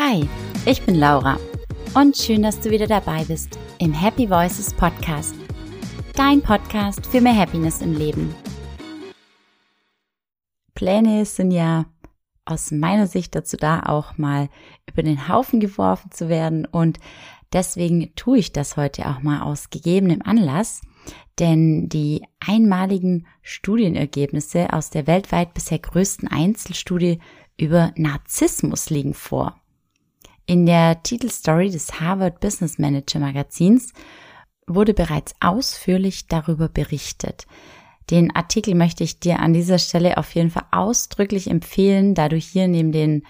Hi, ich bin Laura und schön, dass du wieder dabei bist im Happy Voices Podcast. Dein Podcast für mehr Happiness im Leben. Pläne sind ja aus meiner Sicht dazu da, auch mal über den Haufen geworfen zu werden und deswegen tue ich das heute auch mal aus gegebenem Anlass, denn die einmaligen Studienergebnisse aus der weltweit bisher größten Einzelstudie über Narzissmus liegen vor. In der Titelstory des Harvard Business Manager Magazins wurde bereits ausführlich darüber berichtet. Den Artikel möchte ich dir an dieser Stelle auf jeden Fall ausdrücklich empfehlen, da du hier neben den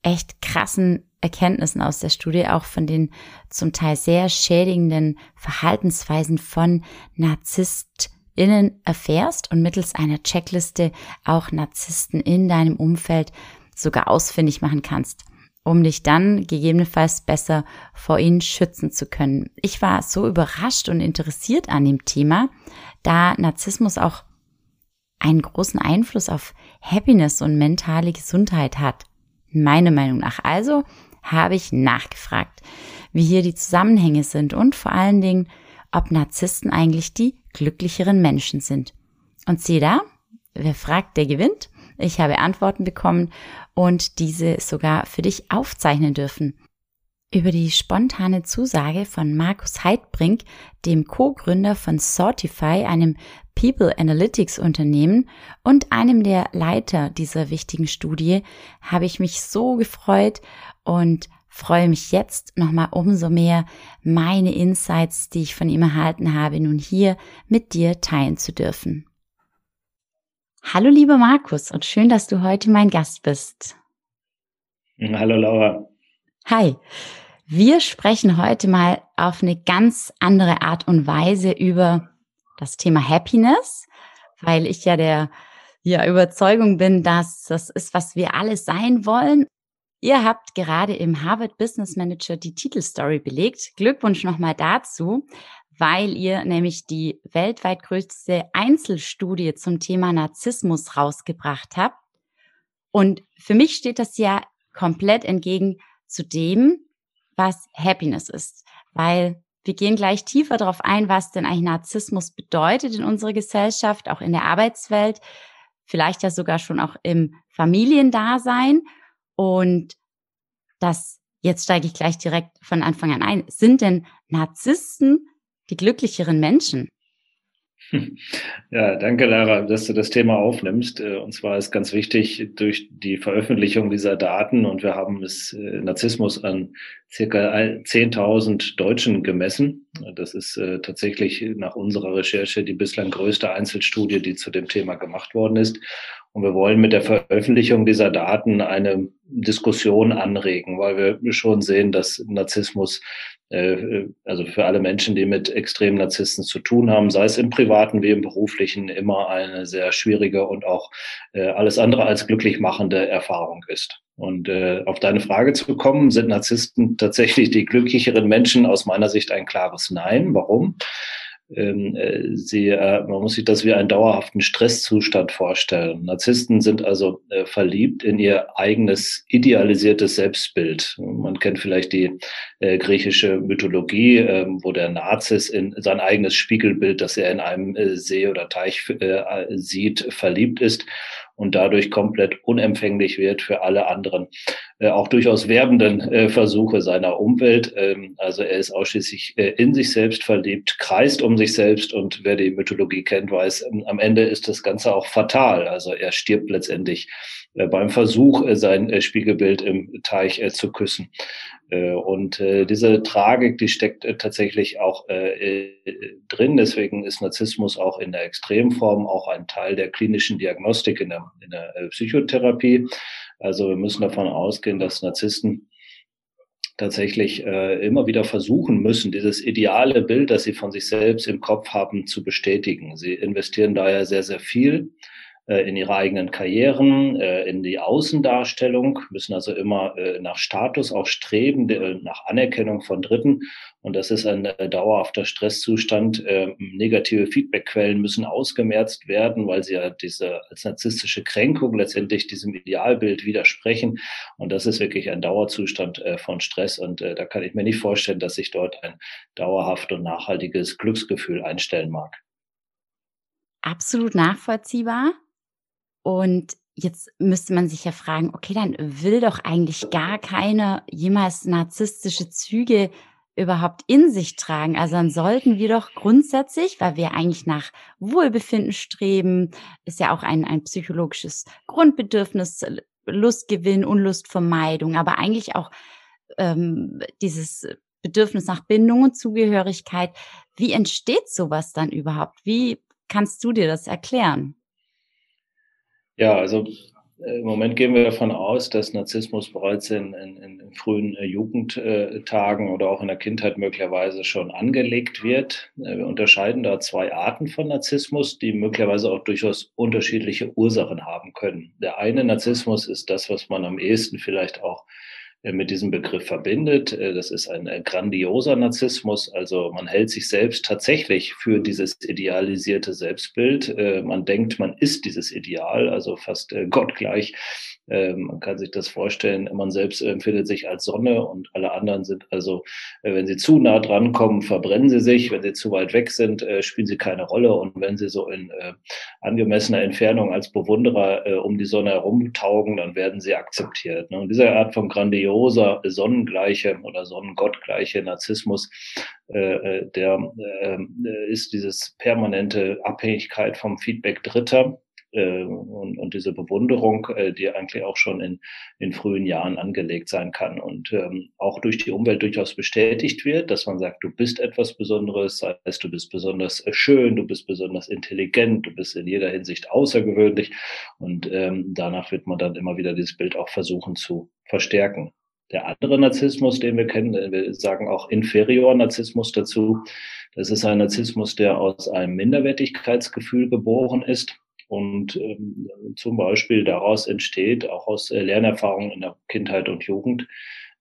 echt krassen Erkenntnissen aus der Studie auch von den zum Teil sehr schädigenden Verhaltensweisen von NarzisstInnen erfährst und mittels einer Checkliste auch Narzissten in deinem Umfeld sogar ausfindig machen kannst um dich dann gegebenenfalls besser vor ihnen schützen zu können. Ich war so überrascht und interessiert an dem Thema, da Narzissmus auch einen großen Einfluss auf Happiness und mentale Gesundheit hat. Meiner Meinung nach. Also habe ich nachgefragt, wie hier die Zusammenhänge sind und vor allen Dingen, ob Narzissten eigentlich die glücklicheren Menschen sind. Und sieh da, wer fragt, der gewinnt. Ich habe Antworten bekommen und diese sogar für dich aufzeichnen dürfen. Über die spontane Zusage von Markus Heidbrink, dem Co-Gründer von Sortify, einem People Analytics Unternehmen und einem der Leiter dieser wichtigen Studie, habe ich mich so gefreut und freue mich jetzt nochmal umso mehr, meine Insights, die ich von ihm erhalten habe, nun hier mit dir teilen zu dürfen. Hallo lieber Markus und schön, dass du heute mein Gast bist. Hallo Laura. Hi. Wir sprechen heute mal auf eine ganz andere Art und Weise über das Thema Happiness, weil ich ja der ja, Überzeugung bin, dass das ist, was wir alle sein wollen. Ihr habt gerade im Harvard Business Manager die Titelstory belegt. Glückwunsch nochmal dazu weil ihr nämlich die weltweit größte Einzelstudie zum Thema Narzissmus rausgebracht habt. Und für mich steht das ja komplett entgegen zu dem, was Happiness ist, weil wir gehen gleich tiefer darauf ein, was denn eigentlich Narzissmus bedeutet in unserer Gesellschaft, auch in der Arbeitswelt, vielleicht ja sogar schon auch im Familiendasein. Und das, jetzt steige ich gleich direkt von Anfang an ein. Sind denn Narzissten die glücklicheren Menschen? Ja, danke, Lara, dass du das Thema aufnimmst. Äh, und zwar ist ganz wichtig durch die Veröffentlichung dieser Daten und wir haben es äh, Narzissmus an circa 10.000 Deutschen gemessen. Das ist äh, tatsächlich nach unserer Recherche die bislang größte Einzelstudie, die zu dem Thema gemacht worden ist. Und wir wollen mit der Veröffentlichung dieser Daten eine Diskussion anregen, weil wir schon sehen, dass Narzissmus äh, also für alle Menschen, die mit extremen Narzissten zu tun haben, sei es im privaten wie im beruflichen, immer eine sehr schwierige und auch äh, alles andere als glücklich machende Erfahrung ist. Und äh, auf deine Frage zu kommen, sind Narzissten tatsächlich die glücklicheren Menschen? Aus meiner Sicht ein klares Nein. Warum? Ähm, äh, sie, äh, man muss sich das wie einen dauerhaften Stresszustand vorstellen. Narzissten sind also äh, verliebt in ihr eigenes idealisiertes Selbstbild. Man kennt vielleicht die griechische Mythologie, äh, wo der Narzis in sein eigenes Spiegelbild, das er in einem See oder Teich sieht, verliebt ist und dadurch komplett unempfänglich wird für alle anderen, äh, auch durchaus werbenden äh, Versuche seiner Umwelt. Ähm, also er ist ausschließlich äh, in sich selbst verliebt, kreist um sich selbst und wer die Mythologie kennt, weiß, ähm, am Ende ist das Ganze auch fatal. Also er stirbt letztendlich äh, beim Versuch, äh, sein äh, Spiegelbild im Teich zu küssen. Und diese Tragik, die steckt tatsächlich auch drin. Deswegen ist Narzissmus auch in der Extremform auch ein Teil der klinischen Diagnostik in der, in der Psychotherapie. Also wir müssen davon ausgehen, dass Narzissten tatsächlich äh, immer wieder versuchen müssen, dieses ideale Bild, das sie von sich selbst im Kopf haben, zu bestätigen. Sie investieren daher sehr, sehr viel äh, in ihre eigenen Karrieren, äh, in die Außendarstellung, müssen also immer äh, nach Status auch streben, nach Anerkennung von Dritten. Und das ist ein dauerhafter Stresszustand. Negative Feedbackquellen müssen ausgemerzt werden, weil sie ja diese als narzisstische Kränkung letztendlich diesem Idealbild widersprechen. Und das ist wirklich ein Dauerzustand von Stress. Und da kann ich mir nicht vorstellen, dass sich dort ein dauerhaft und nachhaltiges Glücksgefühl einstellen mag. Absolut nachvollziehbar. Und jetzt müsste man sich ja fragen, okay, dann will doch eigentlich gar keiner jemals narzisstische Züge überhaupt in sich tragen. Also dann sollten wir doch grundsätzlich, weil wir eigentlich nach Wohlbefinden streben, ist ja auch ein, ein psychologisches Grundbedürfnis, Lustgewinn, Unlustvermeidung, aber eigentlich auch ähm, dieses Bedürfnis nach Bindung und Zugehörigkeit. Wie entsteht sowas dann überhaupt? Wie kannst du dir das erklären? Ja, also äh, im Moment gehen wir davon aus, dass Narzissmus bereits in, in, in frühen äh, Jugendtagen oder auch in der Kindheit möglicherweise schon angelegt wird. Äh, wir unterscheiden da zwei Arten von Narzissmus, die möglicherweise auch durchaus unterschiedliche Ursachen haben können. Der eine Narzissmus ist das, was man am ehesten vielleicht auch äh, mit diesem Begriff verbindet. Äh, das ist ein äh, grandioser Narzissmus. Also man hält sich selbst tatsächlich für dieses idealisierte Selbstbild. Man denkt, man ist dieses Ideal, also fast gottgleich. Ähm, man kann sich das vorstellen, man selbst empfindet sich als Sonne und alle anderen sind also, wenn sie zu nah dran kommen, verbrennen sie sich. Wenn sie zu weit weg sind, spielen sie keine Rolle. Und wenn sie so in angemessener Entfernung als Bewunderer um die Sonne herum taugen, dann werden sie akzeptiert. Ne? Und diese Art von Grandiosität grandioser, sonnengleiche oder sonnengottgleiche Narzissmus, äh, äh der äh, ist dieses permanente Abhängigkeit vom Feedback Dritter äh, und, und diese Bewunderung, äh, die eigentlich auch schon in, in frühen Jahren angelegt sein kann und ähm, auch durch die Umwelt durchaus bestätigt wird, dass man sagt, du bist etwas Besonderes, sei es du bist besonders schön, du bist besonders intelligent, du bist in jeder Hinsicht außergewöhnlich und ähm, danach wird man dann immer wieder dieses Bild auch versuchen zu verstärken. Der andere Narzissmus, den wir kennen, wir sagen auch Inferior-Narzissmus dazu. Das ist ein Narzissmus, der aus einem Minderwertigkeitsgefühl geboren ist und ähm, zum Beispiel daraus entsteht, auch aus äh, Lernerfahrungen in der Kindheit und Jugend,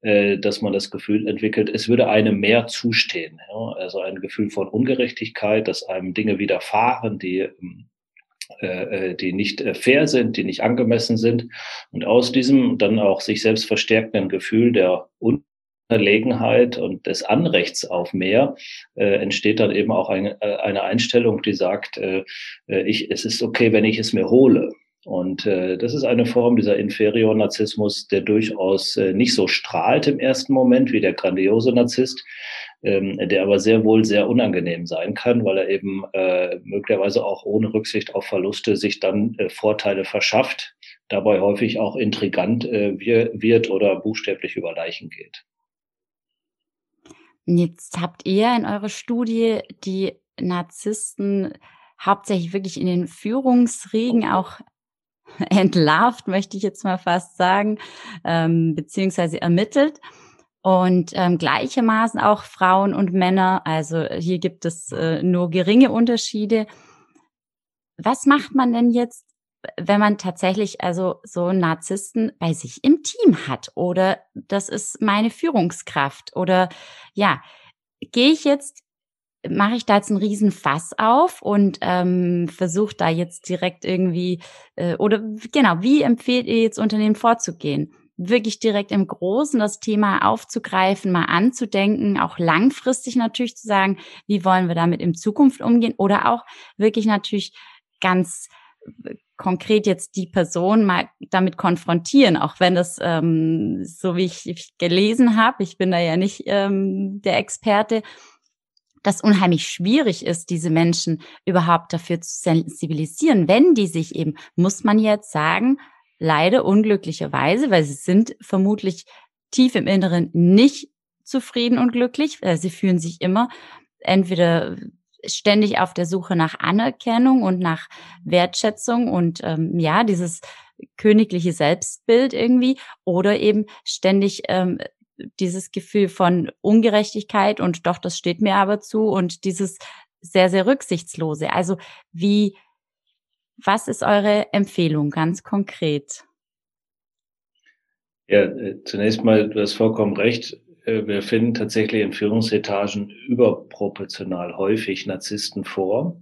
äh, dass man das Gefühl entwickelt, es würde einem mehr zustehen. Ja? Also ein Gefühl von Ungerechtigkeit, dass einem Dinge widerfahren, die ähm, äh, äh, die nicht äh, fair sind, die nicht angemessen sind. Und aus diesem dann auch sich selbst verstärkenden Gefühl der Unterlegenheit und des Anrechts auf mehr äh, entsteht dann eben auch ein, eine Einstellung, die sagt, äh, ich, es ist okay, wenn ich es mir hole. Und äh, das ist eine Form dieser Inferior-Narzissmus, der durchaus äh, nicht so strahlt im ersten Moment wie der grandiose Narzisst, ähm, der aber sehr wohl sehr unangenehm sein kann, weil er eben äh, möglicherweise auch ohne Rücksicht auf Verluste sich dann äh, Vorteile verschafft, dabei häufig auch intrigant äh, wird oder buchstäblich über Leichen geht. Jetzt habt ihr in eurer Studie die Narzissten hauptsächlich wirklich in den Führungsriegen auch entlarvt, möchte ich jetzt mal fast sagen, ähm, beziehungsweise ermittelt und ähm, gleichermaßen auch Frauen und Männer. Also hier gibt es äh, nur geringe Unterschiede. Was macht man denn jetzt, wenn man tatsächlich also so einen Narzissten bei sich im Team hat oder das ist meine Führungskraft oder ja, gehe ich jetzt mache ich da jetzt einen riesen Fass auf und ähm, versuche da jetzt direkt irgendwie äh, oder genau, wie empfehlt ihr jetzt Unternehmen vorzugehen? Wirklich direkt im Großen das Thema aufzugreifen, mal anzudenken, auch langfristig natürlich zu sagen, wie wollen wir damit in Zukunft umgehen oder auch wirklich natürlich ganz äh, konkret jetzt die Person mal damit konfrontieren, auch wenn das ähm, so wie ich, ich gelesen habe, ich bin da ja nicht ähm, der Experte, das unheimlich schwierig ist, diese Menschen überhaupt dafür zu sensibilisieren, wenn die sich eben, muss man jetzt sagen, leider unglücklicherweise, weil sie sind vermutlich tief im Inneren nicht zufrieden und glücklich. Weil sie fühlen sich immer entweder ständig auf der Suche nach Anerkennung und nach Wertschätzung und ähm, ja, dieses königliche Selbstbild irgendwie oder eben ständig ähm, dieses Gefühl von Ungerechtigkeit und doch, das steht mir aber zu und dieses sehr, sehr rücksichtslose. Also wie Was ist eure Empfehlung ganz konkret? Ja, äh, zunächst mal, du hast vollkommen recht. Äh, wir finden tatsächlich in Führungsetagen überproportional häufig Narzissten vor.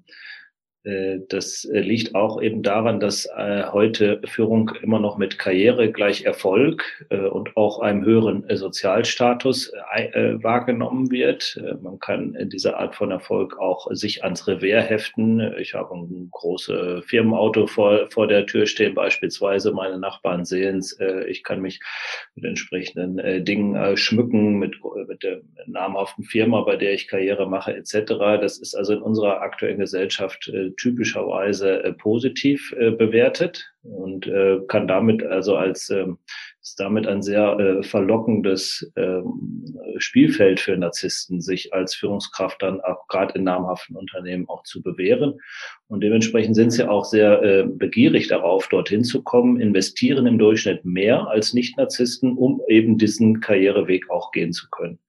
Äh, das äh, liegt auch eben daran, dass äh, heute Führung immer noch mit Karriere gleich Erfolg und auch einem höheren Sozialstatus wahrgenommen wird. Man kann in dieser Art von Erfolg auch sich ans Revers heften. Ich habe ein großes Firmenauto vor, vor der Tür stehen, beispielsweise. Meine Nachbarn sehen es. Ich kann mich mit entsprechenden Dingen schmücken, mit, mit der namhaften Firma, bei der ich Karriere mache, etc. Das ist also in unserer aktuellen Gesellschaft typischerweise äh, positiv äh, bewertet und äh, kann damit also als ähm, ist damit ein sehr verlockendes ähm, Spielfeld für Narzissten, sich als Führungskraft dann auch gerade in namhaften Unternehmen auch zu bewähren. Und dementsprechend sind sie auch sehr begierig darauf, dorthin zu kommen, investieren im Durchschnitt mehr als Nicht-Narzissten, um eben diesen Karriereweg auch gehen zu können.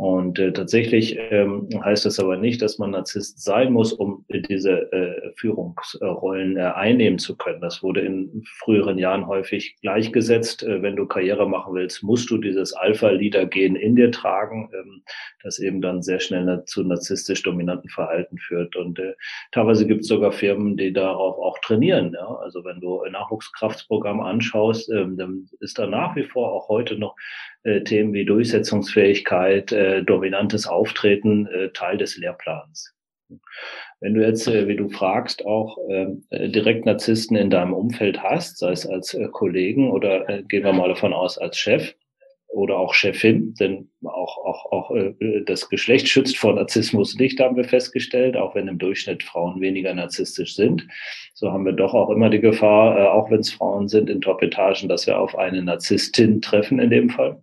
Und äh, tatsächlich ähm, heißt das aber nicht, dass man Narzisst sein muss, um diese äh, Führungsrollen äh, einnehmen zu können. Das wurde in früheren Jahren häufig gleichgesetzt. Äh, wenn du Karriere machen willst, musst du dieses Alpha-Leader-Gen in dir tragen, ähm, das eben dann sehr schnell zu narzisstisch dominanten Verhalten führt. Und äh, teilweise gibt es sogar Firmen, die darauf auch trainieren. Ja? Also wenn du ein Nachwuchskraftsprogramm anschaust, ähm, dann ist da nach wie vor auch heute noch äh, Themen wie Durchsetzungsfähigkeit, äh, dominantes Auftreten äh, Teil des Lehrplans. Wenn du jetzt, äh, wie du fragst, auch ähm, äh, direkt Narzissten in deinem Umfeld hast, sei es als äh, Kollegen oder gehen wir mal davon aus als Chef, oder auch Chefin, denn auch, auch, auch äh, das Geschlecht schützt vor Narzissmus nicht, haben wir festgestellt, auch wenn im Durchschnitt Frauen weniger narzisstisch sind. So haben wir doch auch immer die Gefahr, äh, auch wenn es Frauen sind in Top-Etagen, dass wir auf eine Narzisstin treffen in dem Fall.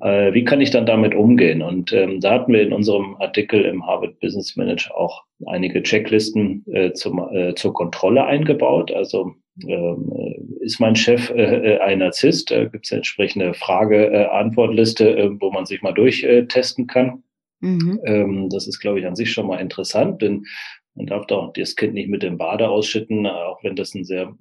Äh, wie kann ich dann damit umgehen? Und ähm, da hatten wir in unserem Artikel im Harvard Business Manager auch einige Checklisten äh, zum, äh, zur Kontrolle eingebaut. Also äh, ist mein Chef äh, äh, ein Narzisst? Da gibt es eine entsprechende Frage-Antwortliste, äh, wo man sich mal durchtesten kann. Mhm. Ähm, das ist, glaube ich, an sich schon mal interessant, denn man darf doch das Kind nicht mit dem Bade ausschütten, auch wenn das ein sehr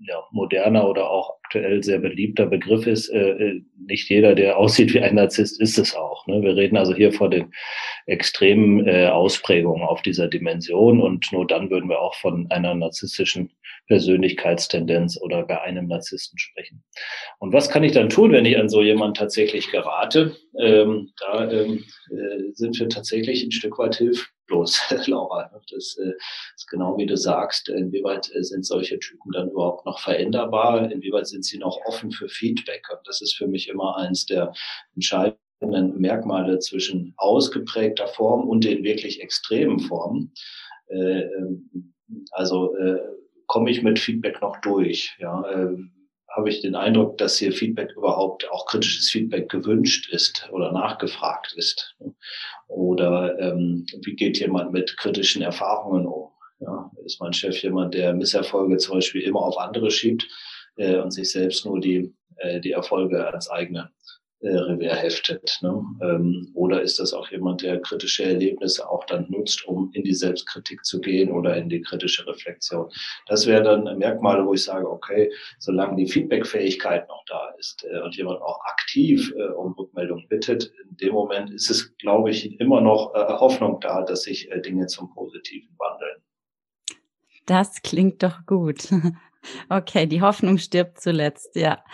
ja, moderner oder auch aktuell sehr beliebter Begriff ist. Äh, nicht jeder, der aussieht wie ein Narzisst, ist es auch. Ne? Wir reden also hier von den extremen äh, Ausprägungen auf dieser Dimension und nur dann würden wir auch von einer narzisstischen Persönlichkeitstendenz oder gar einem Narzissten sprechen. Und was kann ich dann tun, wenn ich an so jemand tatsächlich gerate? Ähm, da ähm, äh, sind wir tatsächlich ein Stück weit hilflos, Laura. Das äh, ist genau wie du sagst. Inwieweit äh, sind solche Typen dann überhaupt noch veränderbar? Inwieweit sind sie noch offen für Feedback? Und das ist für mich immer eins der entscheidenden Merkmale zwischen ausgeprägter Form und den wirklich extremen Formen. Äh, ähm, also komme ich mit Feedback noch durch? Ja, ähm, habe ich den Eindruck, dass hier Feedback überhaupt auch kritisches Feedback gewünscht ist oder nachgefragt ist? Oder ähm, wie geht jemand mit kritischen Erfahrungen um? Ja, ist mein Chef jemand, der Misserfolge zum Beispiel immer auf andere schiebt äh, und sich selbst nur die, äh, die Erfolge als eigene äh, Revers heftet. Ne? Ähm, oder ist das auch jemand, der kritische Erlebnisse auch dann nutzt, um in die Selbstkritik zu gehen oder in die kritische Reflexion? Das wäre dann Merkmale, wo ich sage, okay, solange die Feedbackfähigkeit noch da ist äh, und jemand auch aktiv äh, um Rückmeldung bittet, in dem Moment ist es, glaube ich, immer noch äh, Hoffnung da, dass sich äh, Dinge zum Positiven wandeln. Das klingt doch gut. Okay, die Hoffnung stirbt zuletzt, ja.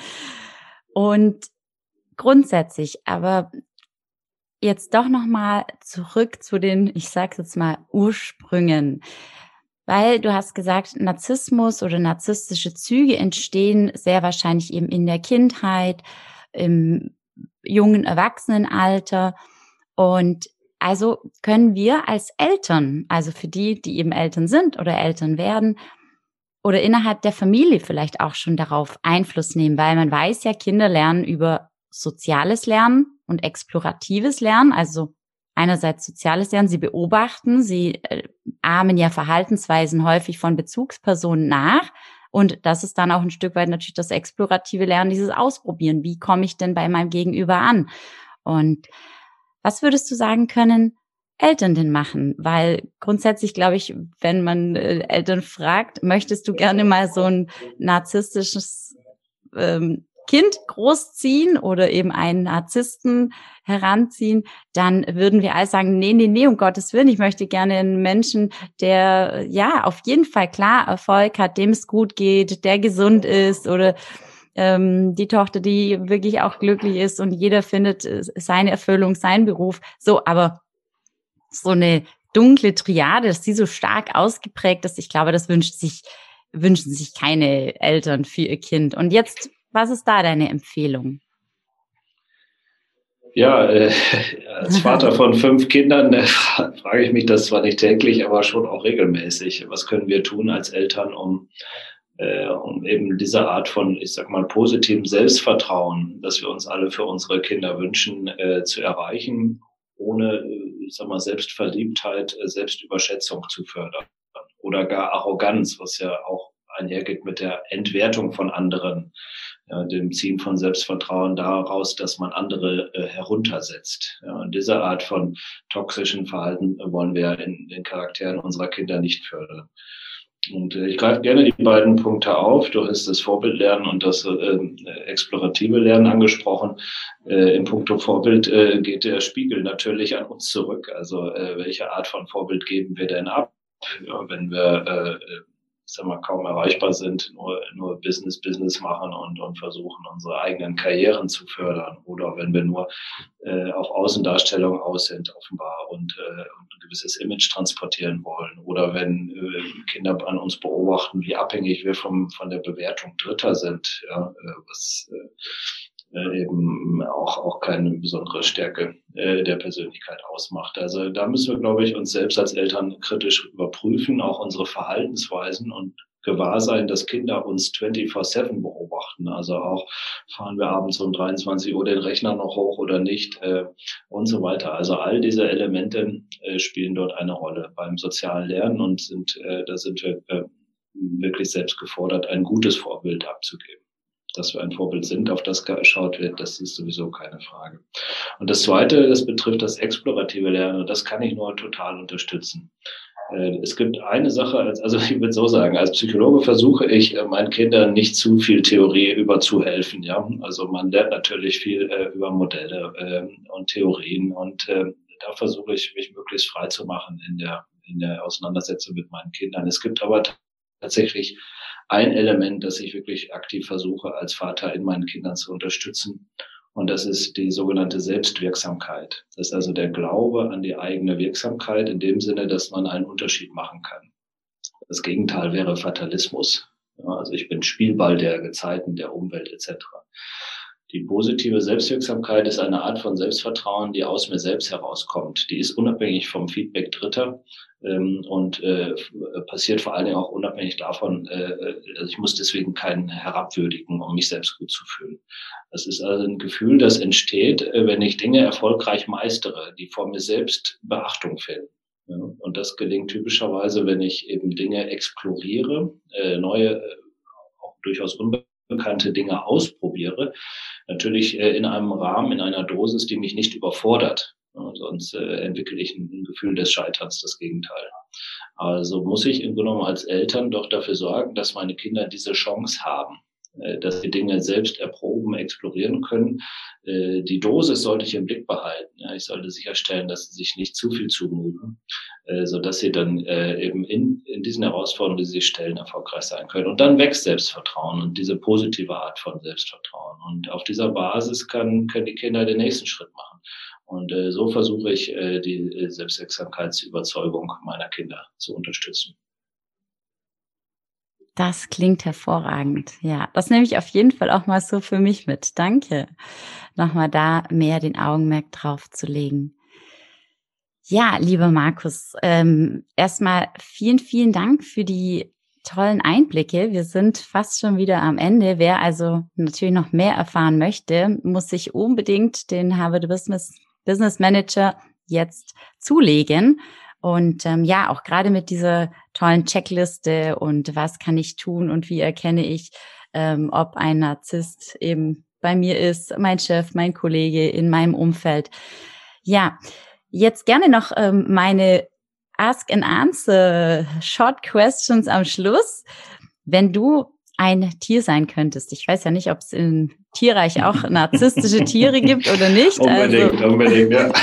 Und grundsätzlich, aber jetzt doch noch mal zurück zu den, ich sage jetzt mal Ursprüngen, weil du hast gesagt, Narzissmus oder narzisstische Züge entstehen sehr wahrscheinlich eben in der Kindheit, im jungen Erwachsenenalter. Und also können wir als Eltern, also für die, die eben Eltern sind oder Eltern werden, oder innerhalb der Familie vielleicht auch schon darauf Einfluss nehmen, weil man weiß ja, Kinder lernen über soziales Lernen und exploratives Lernen, also einerseits soziales Lernen, sie beobachten, sie äh, ahmen ja Verhaltensweisen häufig von Bezugspersonen nach. Und das ist dann auch ein Stück weit natürlich das explorative Lernen, dieses Ausprobieren. Wie komme ich denn bei meinem Gegenüber an? Und was würdest du sagen können, Eltern denn machen? Weil grundsätzlich glaube ich, wenn man äh, Eltern fragt, möchtest du gerne mal so ein narzisstisches ähm, Kind großziehen oder eben einen Narzissten heranziehen, dann würden wir all sagen, nee, nee, nee, um Gottes Willen, ich möchte gerne einen Menschen, der ja auf jeden Fall klar Erfolg hat, dem es gut geht, der gesund ist oder ähm, die Tochter, die wirklich auch glücklich ist und jeder findet äh, seine Erfüllung, seinen Beruf. So, aber so eine dunkle Triade, dass die so stark ausgeprägt ist, ich glaube, das wünscht sich, wünschen sich keine Eltern für ihr Kind. Und jetzt was ist da deine Empfehlung? Ja, äh, als Vater von fünf Kindern äh, frage ich mich das zwar nicht täglich, aber schon auch regelmäßig. Was können wir tun als Eltern, um, äh, um eben diese Art von, ich sag mal, positivem Selbstvertrauen, das wir uns alle für unsere Kinder wünschen, äh, zu erreichen, ohne, ich sag mal, Selbstverliebtheit, äh, Selbstüberschätzung zu fördern oder gar Arroganz, was ja auch einhergeht mit der Entwertung von anderen ja, dem Ziehen von Selbstvertrauen daraus, dass man andere äh, heruntersetzt. Ja, und diese Art von toxischen Verhalten wollen wir in den Charakteren unserer Kinder nicht fördern. Und äh, ich greife gerne die beiden Punkte auf. Du hast das Vorbildlernen und das äh, explorative Lernen angesprochen. Äh, Im Punkto Vorbild äh, geht der Spiegel natürlich an uns zurück. Also äh, welche Art von Vorbild geben wir denn ab? Ja, wenn wir äh, sag mal, kaum erreichbar sind, nur, nur Business, Business machen und, und versuchen, unsere eigenen Karrieren zu fördern. Oder wenn wir nur äh, auf Außendarstellung aus sind, offenbar, und, äh, und ein gewisses Image transportieren wollen. Oder wenn äh, Kinder an uns beobachten, wie abhängig wir vom, von der Bewertung Dritter sind, ja, äh, was äh, äh, eben auch, auch keine besondere Stärke äh, der Persönlichkeit ausmacht. Also da müssen wir, glaube ich, uns selbst als Eltern kritisch überprüfen, auch unsere Verhaltensweisen und gewahr sein, dass Kinder uns 24-7 beobachten. Also auch fahren wir abends um 23 Uhr den Rechner noch hoch oder nicht äh, und so weiter. Also all diese Elemente äh, spielen dort eine Rolle beim sozialen Lernen und sind, äh, da sind wir äh, wirklich selbst gefordert, ein gutes Vorbild abzugeben dass wir ein Vorbild sind, auf das geschaut wird, das ist sowieso keine Frage. Und das Zweite, das betrifft das explorative Lernen und das kann ich nur total unterstützen. Äh, es gibt eine Sache, also ich würde so sagen, als Psychologe versuche ich äh, meinen Kindern nicht zu viel Theorie überzuhelfen. Ja, also man lernt natürlich viel äh, über Modelle und Theorien und da versuche ich mich möglichst frei zu machen in der in der Auseinandersetzung mit meinen Kindern. Es gibt aber tatsächlich ein Element, das ich wirklich aktiv versuche, als Vater in meinen Kindern zu unterstützen. Und das ist die sogenannte Selbstwirksamkeit. Das ist also der Glaube an die eigene Wirksamkeit in dem Sinne, dass man einen Unterschied machen kann. Das Gegenteil wäre Fatalismus. also ich bin Spielball der Gezeiten, der Umwelt etc. Die positive Selbstwirksamkeit ist eine Art von Selbstvertrauen, die aus mir selbst herauskommt. Die ist unabhängig vom Feedback Dritter ähm, und äh, passiert vor allen Dingen auch unabhängig davon, äh, also ich muss deswegen keinen herabwürdigen, um mich selbst gut zu fühlen. Das ist also ein Gefühl, das entsteht, äh, wenn ich Dinge erfolgreich meistere, die vor mir selbst Beachtung finden. Ja, und das gelingt typischerweise, wenn ich eben Dinge exploriere, äh, neue, äh, auch durchaus unbekannte Dinge ausprobiere, natürlich äh, in einem Rahmen, in einer Dosis, die mich nicht überfordert. sonst äh, entwickle ich ein, Gefühl des Scheiterns, das Gegenteil. Also muss ich im Grunde genommen als Eltern doch dafür sorgen, dass meine Kinder diese Chance haben, dass sie Dinge selbst erproben, explorieren können. Äh, die Dosis sollte ich im Blick behalten. Ich sollte sicherstellen, dass sie sich nicht zu viel zumuten, äh, so dass sie dann eben in, in diesen Herausforderungen, die sie stellen, erfolgreich sein können. Und dann wächst Selbstvertrauen und diese positive Art von Selbstvertrauen. Und auf dieser Basis kann, können die Kinder den nächsten Schritt machen. Und so versuche ich, die Selbstwirksamkeitsüberzeugung meiner Kinder zu unterstützen. Das klingt hervorragend. Ja, das nehme ich auf jeden Fall auch mal so für mich mit. Danke. Nochmal da mehr den Augenmerk drauf zu legen. Ja, lieber Markus, ähm, erstmal vielen, vielen Dank für die tollen Einblicke. Wir sind fast schon wieder am Ende. Wer also natürlich noch mehr erfahren möchte, muss sich unbedingt den Harvard Business, Business Manager jetzt zulegen. Und ähm, ja, auch gerade mit dieser tollen Checkliste und was kann ich tun und wie erkenne ich, ähm, ob ein Narzisst eben bei mir ist, mein Chef, mein Kollege in meinem Umfeld. Ja, jetzt gerne noch ähm, meine Ask and Answer Short Questions am Schluss. Wenn du ein Tier sein könntest. Ich weiß ja nicht, ob es im Tierreich auch narzisstische Tiere gibt oder nicht. Unbedingt, also. unbedingt, ja.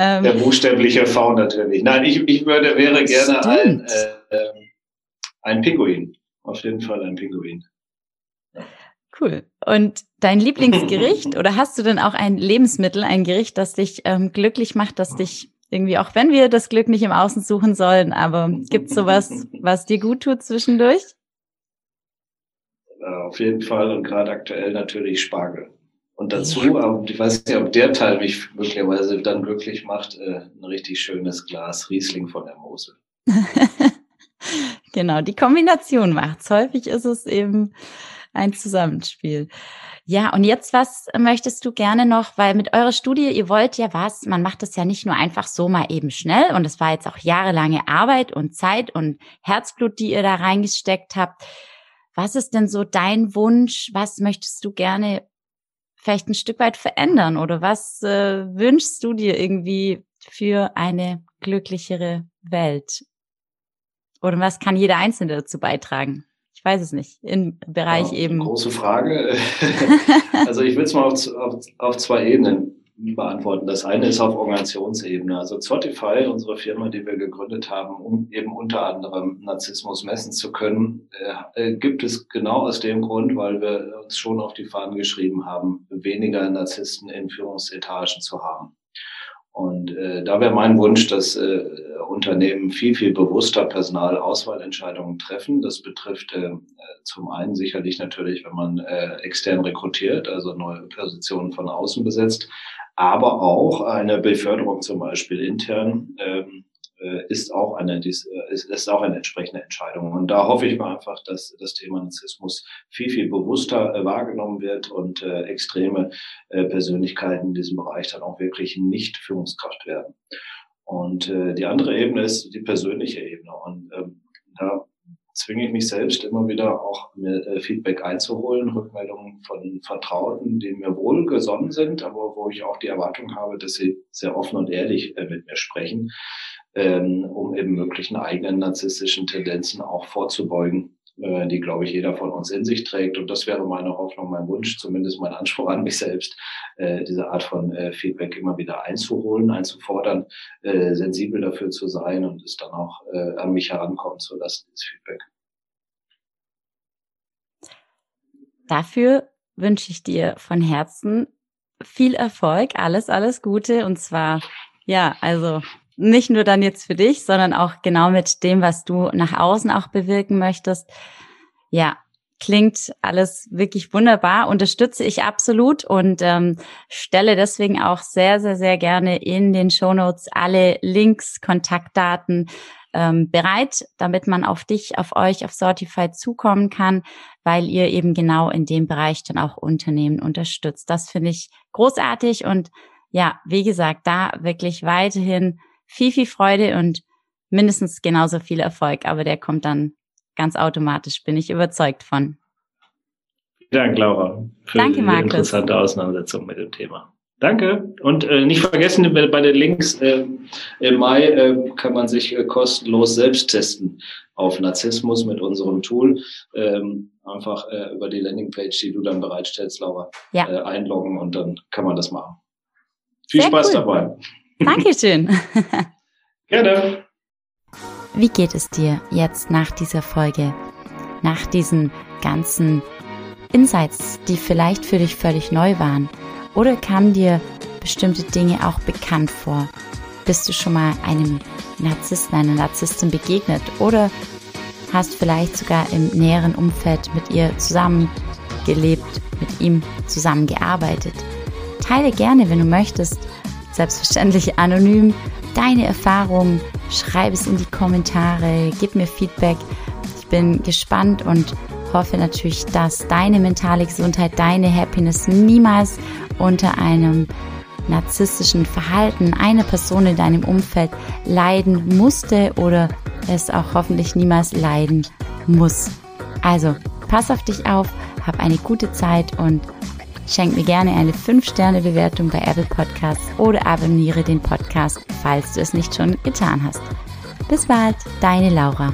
Ähm. Der buchstäbliche V natürlich. Nein, ich, ich würde, wäre gerne ein, äh, ähm, ein Pinguin. Auf jeden Fall ein Pinguin. Cool. Und dein Lieblingsgericht oder hast du denn auch ein Lebensmittel, ein Gericht, das dich ähm, glücklich macht, das dich irgendwie, auch wenn wir das Glück nicht im Außen suchen sollen, aber gibt sowas, was dir gut tut zwischendurch? Äh, auf jeden Fall und gerade aktuell natürlich Spargel. Und dazu, ich weiß nicht, ob der Teil mich möglicherweise dann glücklich macht, äh, ein richtig schönes Glas Riesling von der Mosel. genau, die Kombination macht's. Häufig ist es eben ein Zusammenspiel. Ja, und jetzt was möchtest du gerne noch, weil mit eurer Studie, ihr wollt ja was, man macht das ja nicht nur einfach so mal eben schnell und es war jetzt auch jahrelange Arbeit und Zeit und Herzblut, die ihr da reingesteckt habt. Was ist denn so dein Wunsch? Was möchtest du gerne vielleicht ein Stück weit verändern oder was äh, wünschst du dir irgendwie für eine glücklichere Welt? Oder was kann jeder Einzelne dazu beitragen? Ich weiß es nicht. Im Bereich ja, eben. Große Frage. also ich will es mal auf, auf, auf zwei Ebenen beantworten. Das eine ist auf Organisationsebene. Also Spotify, unsere Firma, die wir gegründet haben, um eben unter anderem Narzissmus messen zu können, äh, gibt es genau aus dem Grund, weil wir uns schon auf die Fahnen geschrieben haben, weniger Narzissten in Führungsetagen zu haben. Und äh, da wäre mein Wunsch, dass äh, Unternehmen viel, viel bewusster Personalauswahlentscheidungen treffen. Das betrifft äh, zum einen sicherlich natürlich, wenn man äh, extern rekrutiert, also neue Positionen von außen besetzt, aber auch eine Beförderung zum Beispiel intern ähm, äh, ist auch eine äh, ist, auch eine entsprechende Entscheidung. Und da hoffe ich mal einfach, dass das Thema Narzissmus viel, viel bewusster äh, wahrgenommen wird und extreme Persönlichkeiten in diesem Bereich dann auch wirklich nicht Führungskraft werden. Und die andere Ebene ist die persönliche Ebene. Und ähm, da zwinge ich mich selbst immer wieder auch mir äh, Feedback einzuholen, Rückmeldungen von Vertrauten, die mir wohlgesonnen sind, aber wo ich auch die Erwartung habe, dass sie sehr offen und ehrlich äh, mit mir sprechen, ähm, um eben möglichen eigenen narzisstischen Tendenzen auch vorzubeugen die, glaube ich, jeder von uns in sich trägt. Und das wäre meine Hoffnung, mein Wunsch, zumindest mein Anspruch an mich selbst, äh, diese Art von äh, Feedback immer wieder einzuholen, einzufordern, äh, sensibel dafür zu sein und es dann auch äh, an mich herankommen zu lassen, dieses Feedback. Dafür wünsche ich dir von Herzen viel Erfolg, alles, alles Gute und zwar, ja, also nicht nur dann jetzt für dich, sondern auch genau mit dem, was du nach außen auch bewirken möchtest. Ja, klingt alles wirklich wunderbar, unterstütze ich absolut und ähm, stelle deswegen auch sehr, sehr, sehr gerne in den Show Notes alle Links, Kontaktdaten ähm, bereit, damit man auf dich, auf euch, auf Sortify zukommen kann, weil ihr eben genau in dem Bereich dann auch Unternehmen unterstützt. Das finde ich großartig und ja, wie gesagt, da wirklich weiterhin viel, viel Freude und mindestens genauso viel Erfolg, aber der kommt dann ganz automatisch, bin ich überzeugt von. Vielen Dank, Laura, für Danke, die Markus. interessante Auseinandersetzung mit dem Thema. Danke. Und äh, nicht vergessen, bei den Links äh, im Mai äh, kann man sich äh, kostenlos selbst testen auf Narzissmus mit unserem Tool. Ähm, einfach äh, über die Landingpage, die du dann bereitstellst, Laura, ja. äh, einloggen und dann kann man das machen. Viel Sehr Spaß cool. dabei. Dankeschön. Gerne. Wie geht es dir jetzt nach dieser Folge? Nach diesen ganzen Insights, die vielleicht für dich völlig neu waren? Oder kamen dir bestimmte Dinge auch bekannt vor? Bist du schon mal einem Narzissten, einer Narzisstin begegnet? Oder hast vielleicht sogar im näheren Umfeld mit ihr zusammengelebt, mit ihm zusammengearbeitet? Teile gerne, wenn du möchtest, selbstverständlich anonym, deine Erfahrungen. Schreib es in die Kommentare, gib mir Feedback. Ich bin gespannt und hoffe natürlich, dass deine mentale Gesundheit, deine Happiness niemals unter einem narzisstischen Verhalten einer Person in deinem Umfeld leiden musste oder es auch hoffentlich niemals leiden muss. Also, pass auf dich auf, hab eine gute Zeit und Schenk mir gerne eine 5-Sterne-Bewertung bei Apple Podcasts oder abonniere den Podcast, falls du es nicht schon getan hast. Bis bald, deine Laura.